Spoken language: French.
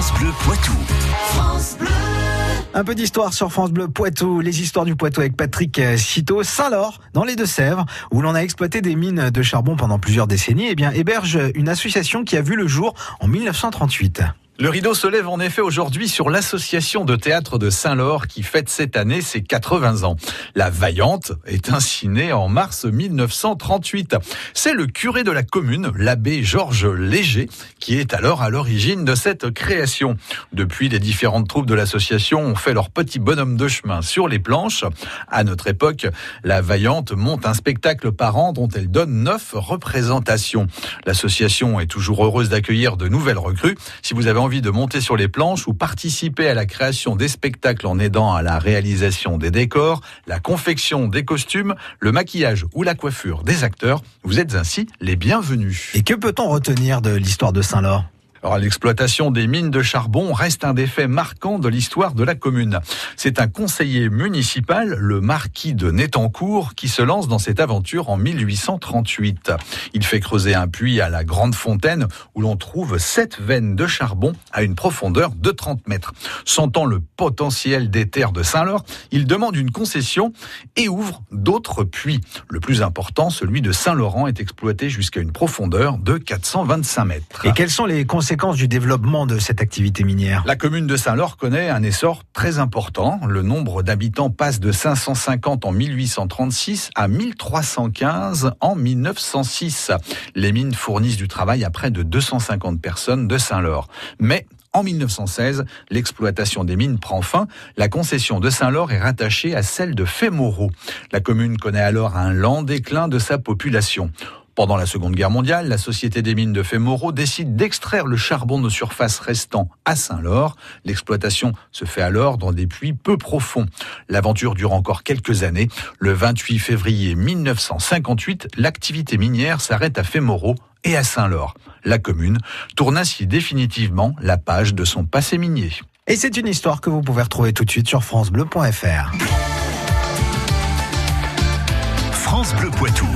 France Bleu Poitou. Un peu d'histoire sur France Bleu Poitou, les histoires du Poitou avec Patrick Citeau, Saint-Laure, dans les Deux-Sèvres, où l'on a exploité des mines de charbon pendant plusieurs décennies, et bien héberge une association qui a vu le jour en 1938. Le rideau se lève en effet aujourd'hui sur l'association de théâtre de Saint-Laure qui fête cette année ses 80 ans. La Vaillante est ainsi née en mars 1938. C'est le curé de la commune, l'abbé Georges Léger, qui est alors à l'origine de cette création. Depuis, les différentes troupes de l'association ont fait leur petit bonhomme de chemin sur les planches. À notre époque, la Vaillante monte un spectacle par an dont elle donne neuf représentations. L'association est toujours heureuse d'accueillir de nouvelles recrues. Si vous avez de monter sur les planches ou participer à la création des spectacles en aidant à la réalisation des décors, la confection des costumes, le maquillage ou la coiffure des acteurs, vous êtes ainsi les bienvenus. Et que peut-on retenir de l'histoire de Saint-Laure? L'exploitation des mines de charbon reste un des faits marquants de l'histoire de la commune. C'est un conseiller municipal, le marquis de Nétancourt, qui se lance dans cette aventure en 1838. Il fait creuser un puits à la Grande Fontaine où l'on trouve sept veines de charbon à une profondeur de 30 mètres. Sentant le potentiel des terres de Saint-Laure, il demande une concession et ouvre d'autres puits. Le plus important, celui de Saint-Laurent, est exploité jusqu'à une profondeur de 425 mètres. Et quelles sont les conséquences du développement de cette activité minière La commune de Saint-Laure connaît un essor très important. Le nombre d'habitants passe de 550 en 1836 à 1315 en 1906. Les mines fournissent du travail à près de 250 personnes de Saint-Laure. Mais en 1916, l'exploitation des mines prend fin. La concession de Saint-Laure est rattachée à celle de Fémoreau. La commune connaît alors un lent déclin de sa population. Pendant la Seconde Guerre mondiale, la Société des mines de Fémoreau décide d'extraire le charbon de surface restant à Saint-Laure. L'exploitation se fait alors dans des puits peu profonds. L'aventure dure encore quelques années. Le 28 février 1958, l'activité minière s'arrête à Fémoreau et à Saint-Laure. La commune tourne ainsi définitivement la page de son passé minier. Et c'est une histoire que vous pouvez retrouver tout de suite sur francebleu.fr. France Bleu Poitou.